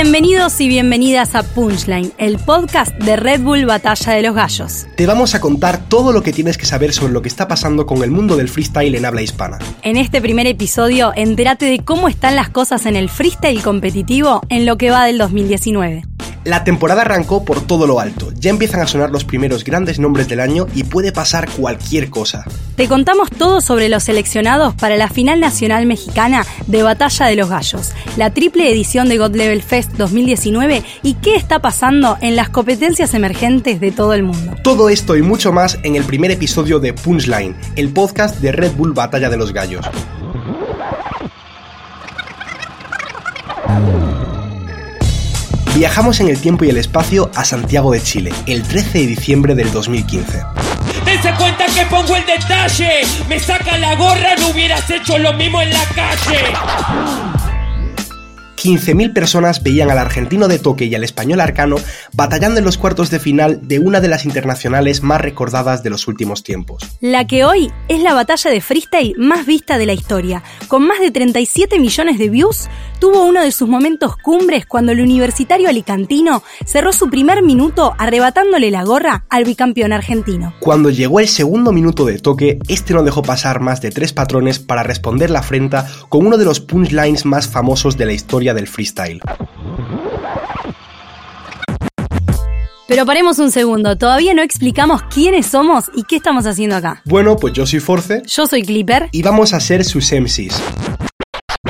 Bienvenidos y bienvenidas a Punchline, el podcast de Red Bull Batalla de los Gallos. Te vamos a contar todo lo que tienes que saber sobre lo que está pasando con el mundo del freestyle en habla hispana. En este primer episodio, entérate de cómo están las cosas en el freestyle competitivo en lo que va del 2019. La temporada arrancó por todo lo alto, ya empiezan a sonar los primeros grandes nombres del año y puede pasar cualquier cosa. Te contamos todo sobre los seleccionados para la final nacional mexicana de Batalla de los Gallos, la triple edición de God Level Fest 2019 y qué está pasando en las competencias emergentes de todo el mundo. Todo esto y mucho más en el primer episodio de Punchline, el podcast de Red Bull Batalla de los Gallos. Viajamos en el tiempo y el espacio a Santiago de Chile, el 13 de diciembre del 2015. Dense cuenta que pongo el detalle. Me saca la gorra, no hubieras hecho lo mismo en la calle. 15.000 personas veían al argentino de toque y al español arcano batallando en los cuartos de final de una de las internacionales más recordadas de los últimos tiempos. La que hoy es la batalla de freestyle más vista de la historia. Con más de 37 millones de views, tuvo uno de sus momentos cumbres cuando el universitario alicantino cerró su primer minuto arrebatándole la gorra al bicampeón argentino. Cuando llegó el segundo minuto de toque, este no dejó pasar más de tres patrones para responder la afrenta con uno de los punchlines más famosos de la historia del freestyle. Pero paremos un segundo, todavía no explicamos quiénes somos y qué estamos haciendo acá. Bueno, pues yo soy Force. Yo soy Clipper. Y vamos a ser sus MCs.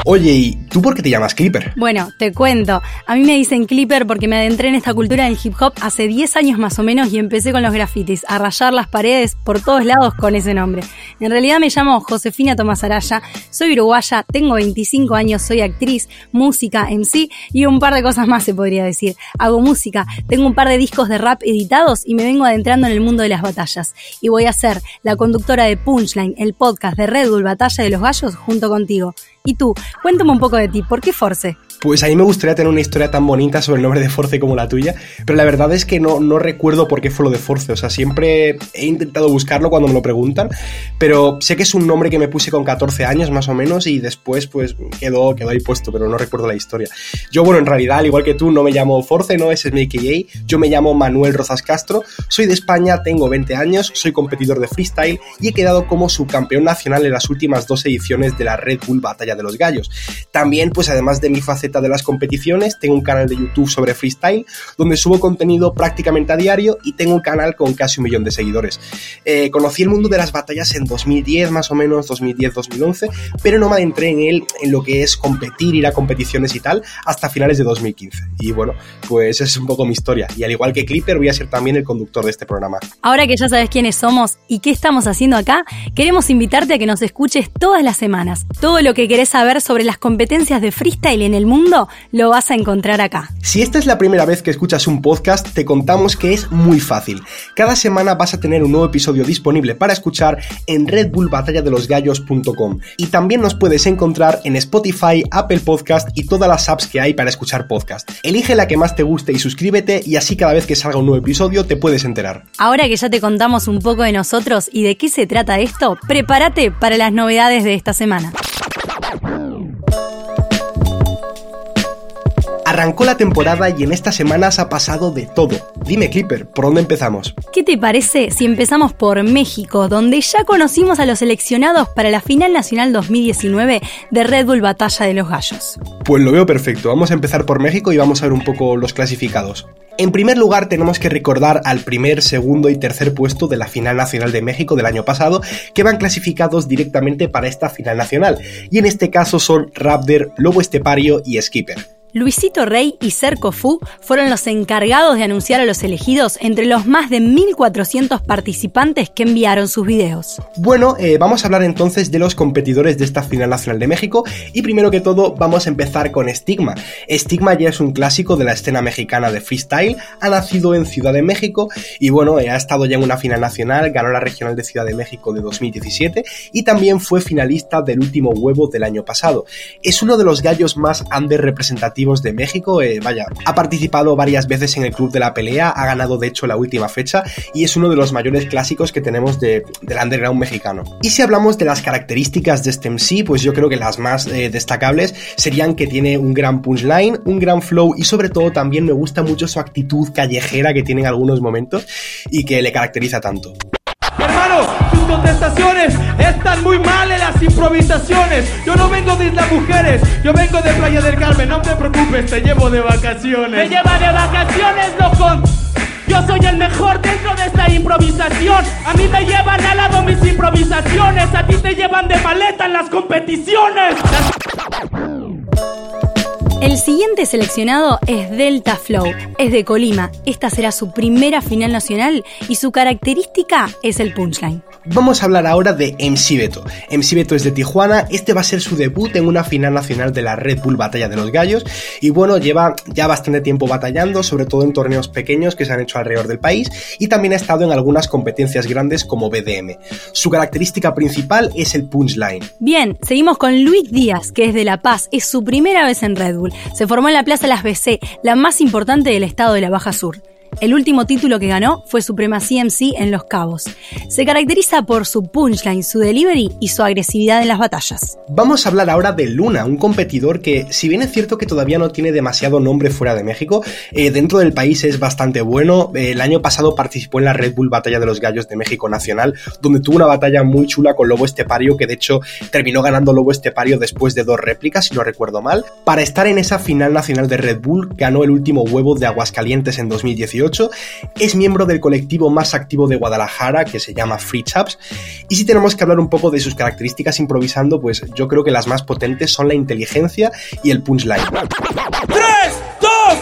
Oye, ¿y tú por qué te llamas Clipper? Bueno, te cuento. A mí me dicen Clipper porque me adentré en esta cultura del hip hop hace 10 años más o menos y empecé con los grafitis, a rayar las paredes por todos lados con ese nombre. En realidad me llamo Josefina Tomás Araya, soy uruguaya, tengo 25 años, soy actriz, música, MC y un par de cosas más se podría decir. Hago música, tengo un par de discos de rap editados y me vengo adentrando en el mundo de las batallas. Y voy a ser la conductora de Punchline, el podcast de Red Bull Batalla de los Gallos, junto contigo. ¿Y tú? Cuéntame un poco de ti, ¿por qué Force? Pues a mí me gustaría tener una historia tan bonita sobre el nombre de Force como la tuya, pero la verdad es que no, no recuerdo por qué fue lo de Force, o sea, siempre he intentado buscarlo cuando me lo preguntan, pero sé que es un nombre que me puse con 14 años más o menos y después pues quedó, quedó ahí puesto, pero no recuerdo la historia. Yo, bueno, en realidad, al igual que tú, no me llamo Force, no, ese es mi AKA, yo me llamo Manuel Rozas Castro, soy de España, tengo 20 años, soy competidor de freestyle y he quedado como subcampeón nacional en las últimas dos ediciones de la Red Bull Batalla de los Gallos. También, pues además de mi faceta de las competiciones, tengo un canal de YouTube sobre freestyle, donde subo contenido prácticamente a diario y tengo un canal con casi un millón de seguidores. Eh, conocí el mundo de las batallas en 2010, más o menos, 2010-2011, pero no me adentré en él, en lo que es competir, ir a competiciones y tal, hasta finales de 2015. Y bueno, pues es un poco mi historia. Y al igual que Clipper, voy a ser también el conductor de este programa. Ahora que ya sabes quiénes somos y qué estamos haciendo acá, queremos invitarte a que nos escuches todas las semanas. Todo lo que querés saber sobre las competencias de freestyle en el mundo lo vas a encontrar acá. Si esta es la primera vez que escuchas un podcast, te contamos que es muy fácil. Cada semana vas a tener un nuevo episodio disponible para escuchar en redbullbatalladelosgallos.com y también nos puedes encontrar en Spotify, Apple Podcast y todas las apps que hay para escuchar podcast. Elige la que más te guste y suscríbete y así cada vez que salga un nuevo episodio te puedes enterar. Ahora que ya te contamos un poco de nosotros y de qué se trata esto, prepárate para las novedades de esta semana. Arrancó la temporada y en estas semanas ha pasado de todo. Dime, Clipper, ¿por dónde empezamos? ¿Qué te parece si empezamos por México, donde ya conocimos a los seleccionados para la final nacional 2019 de Red Bull Batalla de los Gallos? Pues lo veo perfecto. Vamos a empezar por México y vamos a ver un poco los clasificados. En primer lugar, tenemos que recordar al primer, segundo y tercer puesto de la final nacional de México del año pasado, que van clasificados directamente para esta final nacional. Y en este caso son Raptor, Lobo Estepario y Skipper. Luisito Rey y Cerco Fu fueron los encargados de anunciar a los elegidos entre los más de 1.400 participantes que enviaron sus videos. Bueno, eh, vamos a hablar entonces de los competidores de esta final nacional de México y primero que todo vamos a empezar con Stigma. Stigma ya es un clásico de la escena mexicana de freestyle, ha nacido en Ciudad de México y bueno, eh, ha estado ya en una final nacional, ganó la regional de Ciudad de México de 2017 y también fue finalista del último huevo del año pasado. Es uno de los gallos más under representativos de México. Eh, vaya, ha participado varias veces en el Club de la Pelea, ha ganado de hecho la última fecha y es uno de los mayores clásicos que tenemos de, del underground mexicano. Y si hablamos de las características de este MC, pues yo creo que las más eh, destacables serían que tiene un gran punchline, un gran flow y sobre todo también me gusta mucho su actitud callejera que tiene en algunos momentos y que le caracteriza tanto. Contestaciones están muy mal en las improvisaciones. Yo no vengo de Islas Mujeres, yo vengo de Playa del Carmen. No te preocupes, te llevo de vacaciones. Me lleva de vacaciones, loco. Yo soy el mejor dentro de esta improvisación. A mí me llevan al lado mis improvisaciones. A ti te llevan de maleta en las competiciones. El siguiente seleccionado es Delta Flow, es de Colima. Esta será su primera final nacional y su característica es el punchline. Vamos a hablar ahora de MC Beto. MC Beto es de Tijuana, este va a ser su debut en una final nacional de la Red Bull Batalla de los Gallos y bueno, lleva ya bastante tiempo batallando, sobre todo en torneos pequeños que se han hecho alrededor del país y también ha estado en algunas competencias grandes como BDM. Su característica principal es el punchline. Bien, seguimos con Luis Díaz, que es de La Paz, es su primera vez en Red Bull. Se formó en la Plaza Las BC, la más importante del estado de la Baja Sur. El último título que ganó fue Supremacía MC en Los Cabos. Se caracteriza por su punchline, su delivery y su agresividad en las batallas. Vamos a hablar ahora de Luna, un competidor que, si bien es cierto que todavía no tiene demasiado nombre fuera de México, eh, dentro del país es bastante bueno. Eh, el año pasado participó en la Red Bull Batalla de los Gallos de México Nacional, donde tuvo una batalla muy chula con Lobo Estepario, que de hecho terminó ganando Lobo Estepario después de dos réplicas, si no recuerdo mal. Para estar en esa final nacional de Red Bull, ganó el último huevo de Aguascalientes en 2018 es miembro del colectivo más activo de Guadalajara que se llama Free Chaps. Y si tenemos que hablar un poco de sus características improvisando, pues yo creo que las más potentes son la inteligencia y el punchline. ¡Tres, dos!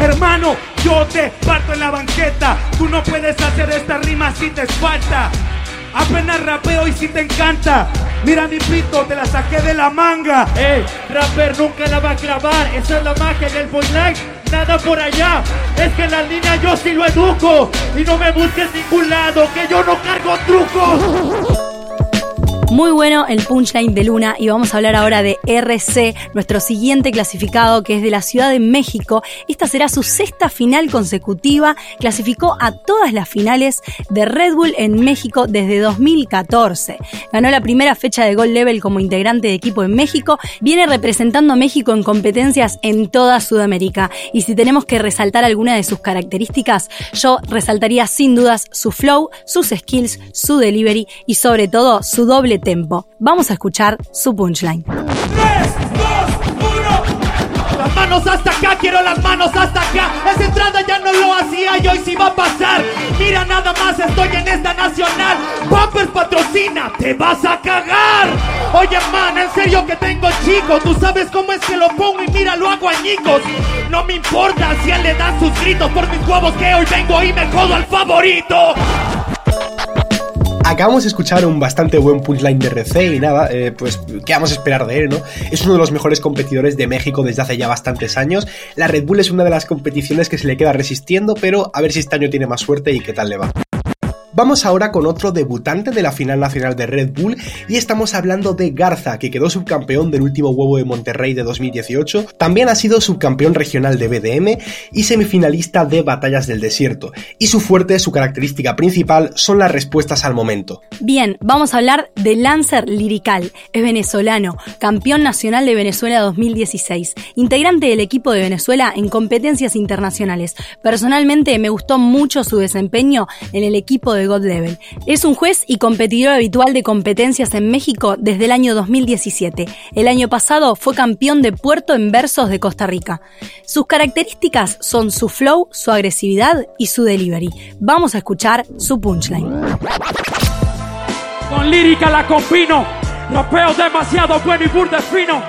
Hermano, yo te parto en la banqueta. Tú no puedes hacer esta rima si te falta. Apenas rapeo y si te encanta. Mira mi pito, te la saqué de la manga. Ey, rapper nunca la va a clavar. Esa es la magia del punchline nada por allá. Es que en la línea yo sí lo educo. Y no me busques ningún lado, que yo no cargo trucos. Muy bueno el punchline de Luna y vamos a hablar ahora de RC, nuestro siguiente clasificado que es de la Ciudad de México. Esta será su sexta final consecutiva. Clasificó a todas las finales de Red Bull en México desde 2014. Ganó la primera fecha de Gold Level como integrante de equipo en México. Viene representando a México en competencias en toda Sudamérica. Y si tenemos que resaltar alguna de sus características, yo resaltaría sin dudas su flow, sus skills, su delivery y sobre todo su doble tempo. Vamos a escuchar su punchline. 3, 2, 1. Las manos hasta acá, quiero las manos hasta acá. Esa entrada ya no lo hacía y hoy sí va a pasar. Mira, nada más estoy en esta nacional. Pampers patrocina, te vas a cagar. Oye, man, en serio que tengo chico. Tú sabes cómo es que lo pongo y mira, lo hago añicos. No me importa si él le dan sus gritos por mis huevos que hoy vengo y me jodo al favorito. Acabamos de escuchar un bastante buen punchline de RC y nada, eh, pues qué vamos a esperar de él, ¿no? Es uno de los mejores competidores de México desde hace ya bastantes años. La Red Bull es una de las competiciones que se le queda resistiendo, pero a ver si este año tiene más suerte y qué tal le va. Vamos ahora con otro debutante de la final nacional de Red Bull y estamos hablando de Garza, que quedó subcampeón del último huevo de Monterrey de 2018, también ha sido subcampeón regional de BDM y semifinalista de Batallas del Desierto, y su fuerte, su característica principal son las respuestas al momento. Bien, vamos a hablar de Lancer Lirical, es venezolano, campeón nacional de Venezuela 2016, integrante del equipo de Venezuela en competencias internacionales. Personalmente me gustó mucho su desempeño en el equipo de Level. Es un juez y competidor habitual de competencias en México desde el año 2017. El año pasado fue campeón de puerto en versos de Costa Rica. Sus características son su flow, su agresividad y su delivery. Vamos a escuchar su punchline. Con lírica la combino, rapeo demasiado bueno y burda fino.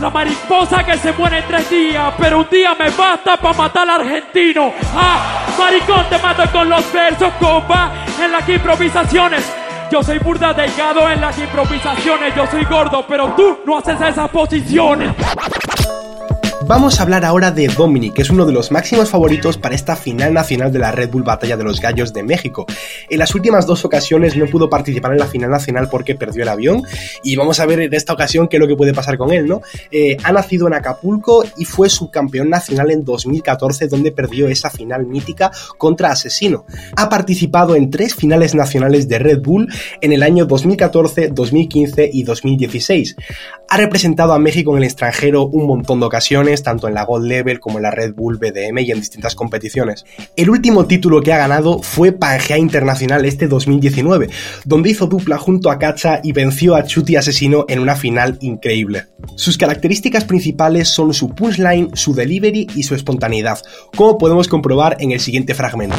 La mariposa que se muere en tres días, pero un día me basta para matar al argentino. Ah, maricón, te mato con los versos, compa, en las improvisaciones. Yo soy burda delgado en las improvisaciones, yo soy gordo, pero tú no haces esas posiciones. Vamos a hablar ahora de Dominic, que es uno de los máximos favoritos para esta final nacional de la Red Bull Batalla de los Gallos de México. En las últimas dos ocasiones no pudo participar en la final nacional porque perdió el avión y vamos a ver en esta ocasión qué es lo que puede pasar con él, ¿no? Eh, ha nacido en Acapulco y fue subcampeón nacional en 2014 donde perdió esa final mítica contra Asesino. Ha participado en tres finales nacionales de Red Bull en el año 2014, 2015 y 2016. Ha representado a México en el extranjero un montón de ocasiones, tanto en la Gold Level como en la Red Bull BDM y en distintas competiciones. El último título que ha ganado fue Pangea Internacional este 2019, donde hizo dupla junto a Cacha y venció a Chuti Asesino en una final increíble. Sus características principales son su punchline, su delivery y su espontaneidad, como podemos comprobar en el siguiente fragmento.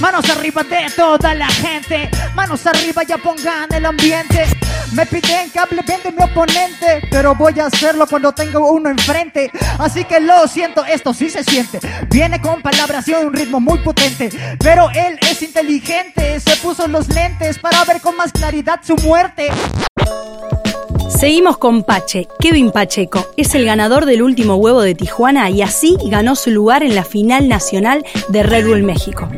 Manos arriba de toda la gente, manos arriba ya pongan el ambiente. Me piden que hable bien de mi oponente, pero voy a hacerlo cuando tengo uno enfrente. Así que lo siento, esto sí se siente. Viene con palabras y un ritmo muy potente, pero él es inteligente. Se puso los lentes para ver con más claridad su muerte. Seguimos con Pache. Kevin Pacheco es el ganador del último huevo de Tijuana y así ganó su lugar en la final nacional de Red Bull México.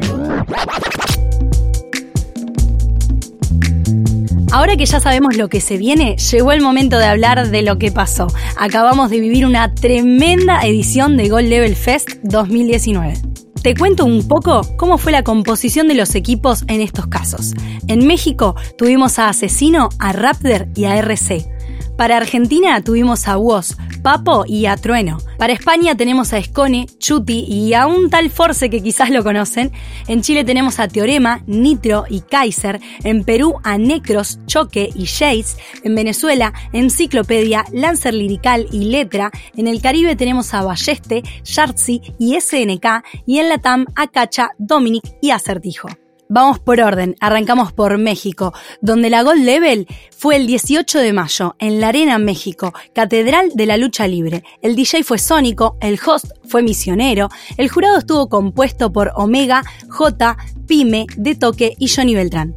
Ahora que ya sabemos lo que se viene, llegó el momento de hablar de lo que pasó. Acabamos de vivir una tremenda edición de Gold Level Fest 2019. Te cuento un poco cómo fue la composición de los equipos en estos casos. En México tuvimos a Asesino, a Raptor y a RC. Para Argentina tuvimos a Woz, Papo y a Trueno. Para España tenemos a Escone, Chuti y a un tal Force que quizás lo conocen. En Chile tenemos a Teorema, Nitro y Kaiser. En Perú a Necros, Choque y Jace. En Venezuela, Enciclopedia, Lancer Lirical y Letra. En el Caribe tenemos a Balleste, Shartzi y SNK. Y en Latam a Cacha, Dominic y Acertijo. Vamos por orden, arrancamos por México, donde la Gold Level fue el 18 de mayo en la Arena México, Catedral de la Lucha Libre. El DJ fue Sónico, el host fue Misionero, el jurado estuvo compuesto por Omega, J, Pyme, De Toque y Johnny Beltrán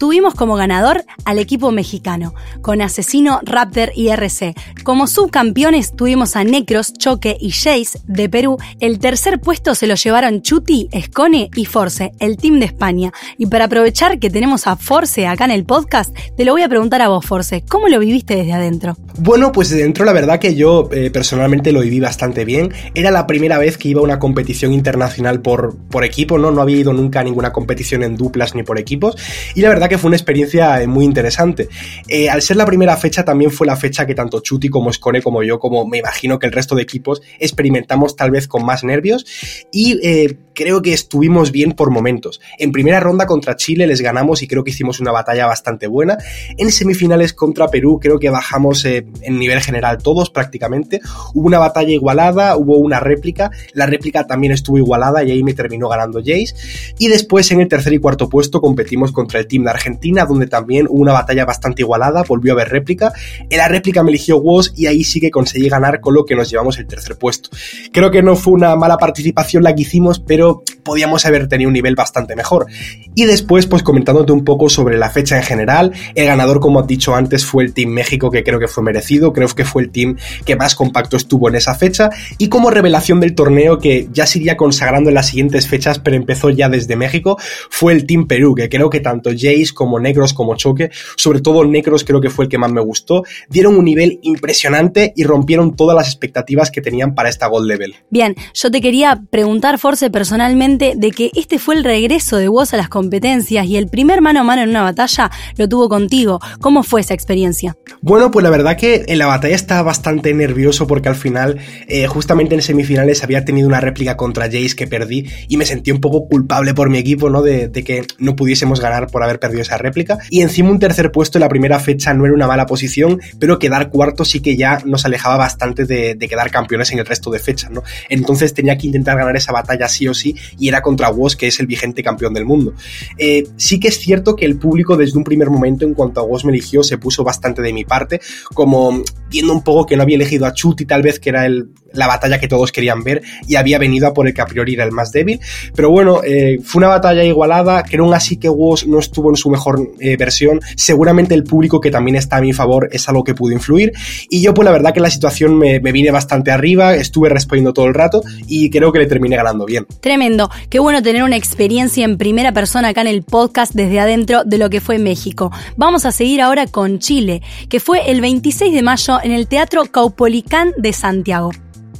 tuvimos como ganador al equipo mexicano, con Asesino, Raptor y RC. Como subcampeones tuvimos a Necros, Choque y Jace de Perú. El tercer puesto se lo llevaron Chuti, Escone y Force, el team de España. Y para aprovechar que tenemos a Force acá en el podcast, te lo voy a preguntar a vos, Force. ¿Cómo lo viviste desde adentro? Bueno, pues desde dentro la verdad que yo eh, personalmente lo viví bastante bien. Era la primera vez que iba a una competición internacional por, por equipo, ¿no? No había ido nunca a ninguna competición en duplas ni por equipos. Y la verdad que fue una experiencia eh, muy interesante. Eh, al ser la primera fecha, también fue la fecha que tanto Chuti como Scone como yo, como me imagino que el resto de equipos, experimentamos tal vez con más nervios y eh, creo que estuvimos bien por momentos. En primera ronda contra Chile les ganamos y creo que hicimos una batalla bastante buena. En semifinales contra Perú creo que bajamos en nivel general todos prácticamente. Hubo una batalla igualada, hubo una réplica, la réplica también estuvo igualada y ahí me terminó ganando Jace. Y después en el tercer y cuarto puesto competimos contra el team de Argentina, donde también hubo una batalla bastante igualada, volvió a haber réplica. En la réplica me eligió Woz y ahí sí que conseguí ganar, con lo que nos llevamos el tercer puesto. Creo que no fue una mala participación la que hicimos, pero podíamos haber tenido un nivel bastante mejor. Y después, pues comentándote un poco sobre la fecha en general, el ganador, como has dicho antes, fue el Team México, que creo que fue merecido, creo que fue el team que más compacto estuvo en esa fecha. Y como revelación del torneo, que ya se iría consagrando en las siguientes fechas, pero empezó ya desde México, fue el Team Perú, que creo que tanto Jace como Negros como Choque, sobre todo Negros creo que fue el que más me gustó, dieron un nivel impresionante y rompieron todas las expectativas que tenían para esta Gold Level. Bien, yo te quería preguntar, Force, personalmente, de que este fue el regreso de vos a las competencias y el primer mano a mano en una batalla lo tuvo contigo. ¿Cómo fue esa experiencia? Bueno, pues la verdad que en la batalla estaba bastante nervioso porque al final, eh, justamente en semifinales, había tenido una réplica contra Jace que perdí y me sentí un poco culpable por mi equipo, ¿no? De, de que no pudiésemos ganar por haber perdido esa réplica. Y encima un tercer puesto en la primera fecha no era una mala posición, pero quedar cuarto sí que ya nos alejaba bastante de, quedar campeones en el resto de fechas, ¿no? Entonces tenía que intentar ganar esa batalla sí o sí y era contra Woz, que es el vigente campeón del mundo. Eh, sí que es cierto que el público desde un primer momento en cuanto a Woz me eligió se puso bastante de mi parte, como viendo un poco que no había elegido a Chuti tal vez que era la batalla que todos querían ver y había venido a por el que a priori era el más débil. Pero bueno, eh, fue una batalla igualada, que aún así que Woz no estuvo en su mejor eh, versión, seguramente el público que también está a mi favor es algo que pudo influir. Y yo, pues la verdad que la situación me, me vine bastante arriba, estuve respondiendo todo el rato y creo que le terminé ganando bien. Tremendo. Qué bueno tener una experiencia en primera persona acá en el podcast desde adentro de lo que fue México. Vamos a seguir ahora con Chile, que fue el 26 de mayo en el Teatro Caupolicán de Santiago.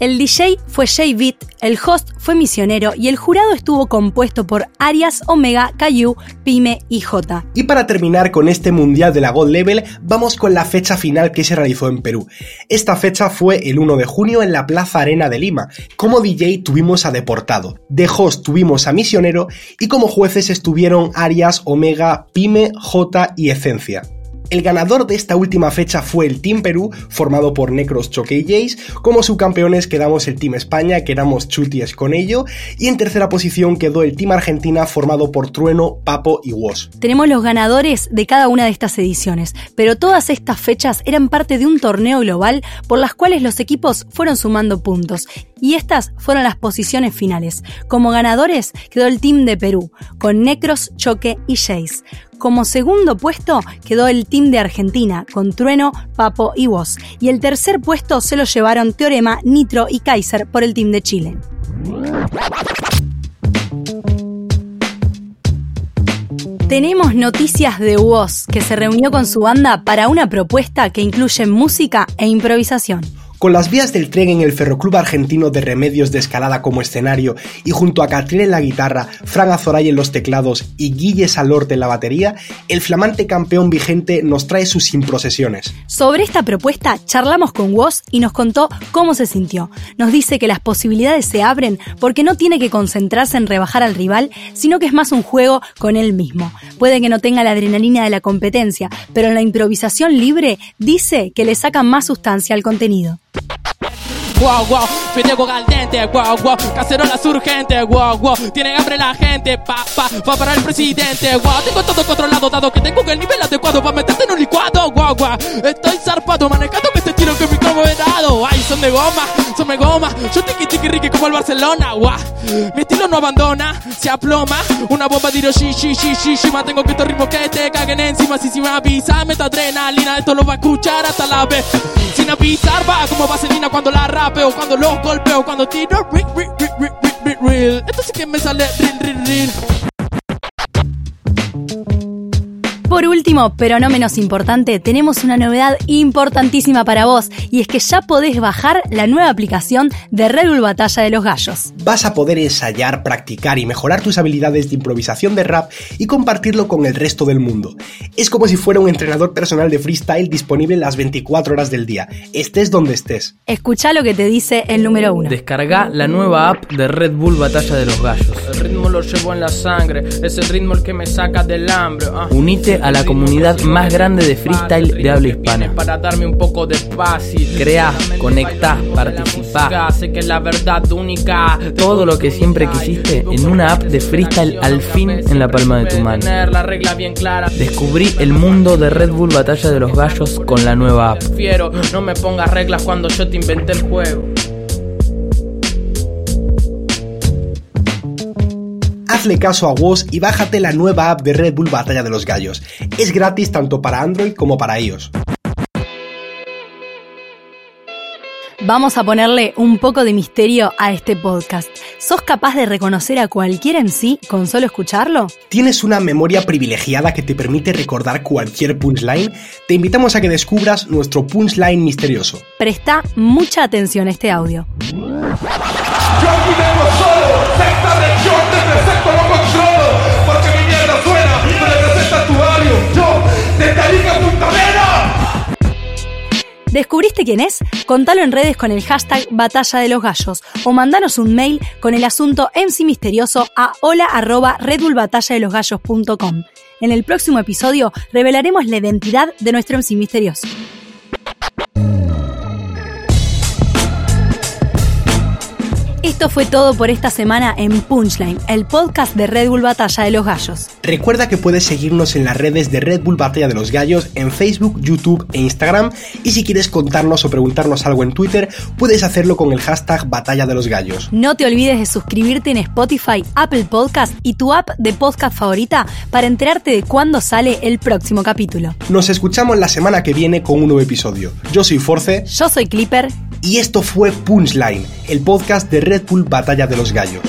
El DJ fue Jay Beat, el host fue Misionero y el jurado estuvo compuesto por Arias, Omega, Cayu, Pyme y J. Y para terminar con este mundial de la God Level, vamos con la fecha final que se realizó en Perú. Esta fecha fue el 1 de junio en la Plaza Arena de Lima. Como DJ tuvimos a Deportado, de host tuvimos a Misionero y como jueces estuvieron Arias, Omega, Pyme, J y Esencia. El ganador de esta última fecha fue el Team Perú, formado por Necros, Choque y Jace. Como subcampeones quedamos el Team España, que éramos Chuties con ello. Y en tercera posición quedó el Team Argentina, formado por Trueno, Papo y Woz. Tenemos los ganadores de cada una de estas ediciones, pero todas estas fechas eran parte de un torneo global por las cuales los equipos fueron sumando puntos. Y estas fueron las posiciones finales. Como ganadores quedó el Team de Perú, con Necros, Choque y Jace. Como segundo puesto quedó el team de Argentina, con Trueno, Papo y Voz. Y el tercer puesto se lo llevaron Teorema, Nitro y Kaiser por el team de Chile. Tenemos noticias de Woz, que se reunió con su banda para una propuesta que incluye música e improvisación. Con las vías del tren en el Ferroclub Argentino de Remedios de Escalada como escenario y junto a Catril en la guitarra, Fran Azoray en los teclados y Guille Salorte en la batería, el flamante campeón vigente nos trae sus improcesiones. Sobre esta propuesta charlamos con Woz y nos contó cómo se sintió. Nos dice que las posibilidades se abren porque no tiene que concentrarse en rebajar al rival, sino que es más un juego con él mismo. Puede que no tenga la adrenalina de la competencia, pero en la improvisación libre dice que le saca más sustancia al contenido. Wow, wow, fideo caliente, wow, wow, cacerolas urgentes, wow, wow, tienen hambre la gente, pa, pa, va para el presidente, wow, tengo todo controlado, dado que tengo el nivel adecuado para meterte en un licuado, wow, wow, estoy zarpado, manejando este tiro que mi como dado, ay, son de goma, son de goma, yo tiki riqui como el Barcelona, wow, mi estilo no abandona, se aploma, una bomba tiro shi, shi, shi, shi, shi, que estos ritmos que te caguen encima, si si me avisa, meto adrenalina, esto lo va a escuchar hasta la vez, sin avisar, va como vaselina cuando la rapeo, cuando los golpeo, cuando tiro, real, esto sí que me sale real, real, real. Por último, pero no menos importante, tenemos una novedad importantísima para vos y es que ya podés bajar la nueva aplicación de Red Bull Batalla de los Gallos. Vas a poder ensayar, practicar y mejorar tus habilidades de improvisación de rap y compartirlo con el resto del mundo. Es como si fuera un entrenador personal de freestyle disponible las 24 horas del día, estés donde estés. Escucha lo que te dice el número uno. Descarga la nueva app de Red Bull Batalla de los Gallos. Lo llevo en la sangre, es el ritmo el que me saca del hambre. ah. Unite a la comunidad más grande de freestyle de habla hispana. Para darme un poco de paz y Crea, conecta, participa. Sé que la verdad única. Todo lo que siempre quisiste en una app de freestyle al fin en la palma de tu mano. Descubrí el mundo de Red Bull Batalla de los Gallos con la nueva app. No me pongas reglas cuando yo te inventé el juego. Hazle caso a Woz y bájate la nueva app de Red Bull Batalla de los Gallos. Es gratis tanto para Android como para iOS. Vamos a ponerle un poco de misterio a este podcast. ¿Sos capaz de reconocer a cualquiera en sí con solo escucharlo? ¿Tienes una memoria privilegiada que te permite recordar cualquier punchline? Te invitamos a que descubras nuestro punchline misterioso. Presta mucha atención a este audio. ¿Descubriste quién es? Contalo en redes con el hashtag Batalla de los Gallos o mandanos un mail con el asunto MC Misterioso a hola. En el próximo episodio revelaremos la identidad de nuestro MC Misterioso. Esto fue todo por esta semana en Punchline, el podcast de Red Bull Batalla de los Gallos. Recuerda que puedes seguirnos en las redes de Red Bull Batalla de los Gallos en Facebook, YouTube e Instagram y si quieres contarnos o preguntarnos algo en Twitter, puedes hacerlo con el hashtag Batalla de los Gallos. No te olvides de suscribirte en Spotify, Apple Podcast y tu app de podcast favorita para enterarte de cuándo sale el próximo capítulo. Nos escuchamos la semana que viene con un nuevo episodio. Yo soy Force Yo soy Clipper y esto fue Punchline, el podcast de Red Bull Batalla de los Gallos.